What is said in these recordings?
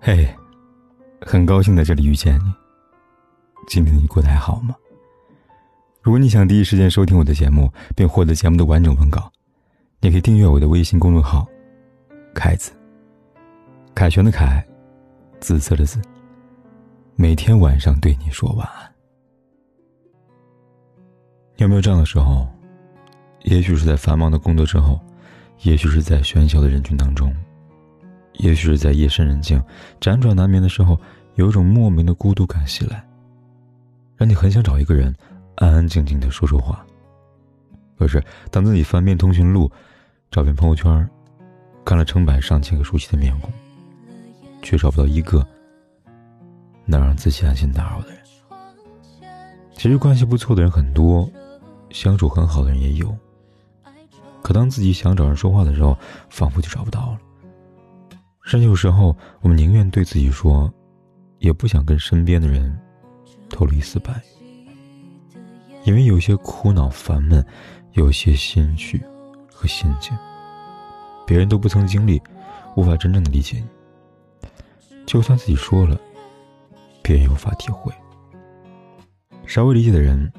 嘿，很高兴在这里遇见你。今天你过得还好吗？如果你想第一时间收听我的节目，并获得节目的完整文稿，你可以订阅我的微信公众号“凯子”。凯旋的凯，紫色的紫。每天晚上对你说晚安。有没有这样的时候？也许是在繁忙的工作之后，也许是在喧嚣的人群当中。也许是在夜深人静、辗转难眠的时候，有一种莫名的孤独感袭来，让你很想找一个人安安静静的说说话。可是，当自己翻遍通讯录、找遍朋友圈，看了成百上千个熟悉的面孔，却找不到一个能让自己安心打扰的人。其实，关系不错的人很多，相处很好的人也有。可当自己想找人说话的时候，仿佛就找不到了。甚至有时候，我们宁愿对自己说，也不想跟身边的人透露一丝白，因为有些苦恼、烦闷，有些心绪和心境，别人都不曾经历，无法真正的理解你。就算自己说了，别人也无法体会。稍微理解的人，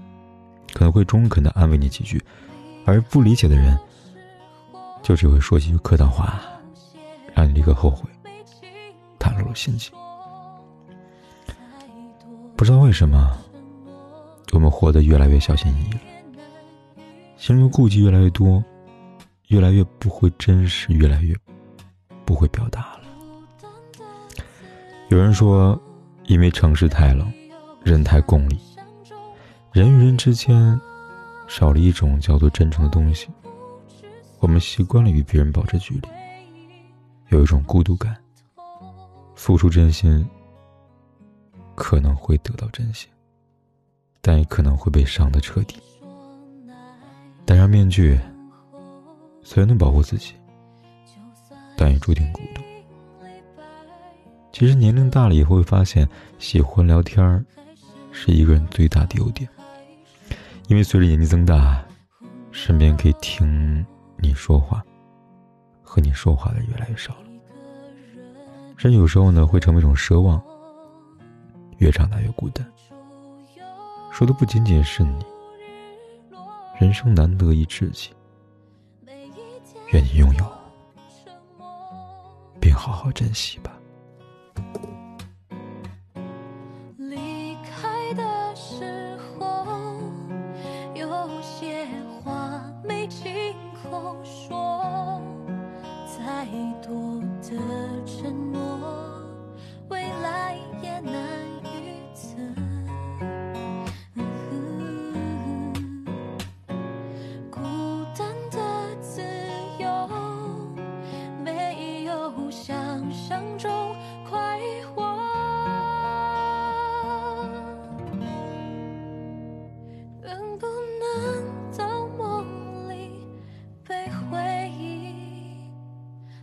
可能会中肯的安慰你几句，而不理解的人，就只会说几句客套话。让你立刻后悔，袒露了心迹。不知道为什么，我们活得越来越小心翼翼了，心中顾忌越来越多，越来越不会真实，越来越不会表达了。有人说，因为城市太冷，人太功利，人与人之间少了一种叫做真诚的东西，我们习惯了与别人保持距离。有一种孤独感，付出真心可能会得到真心，但也可能会被伤得彻底。戴上面具，虽然能保护自己，但也注定孤独。其实年龄大了以后，会发现喜欢聊天是一个人最大的优点，因为随着年纪增大，身边可以听你说话。和你说话的越来越少了，甚至有时候呢会成为一种奢望。越长大越孤单，说的不仅仅是你。人生难得一知己，愿你拥有，并好好珍惜吧。太多的承诺。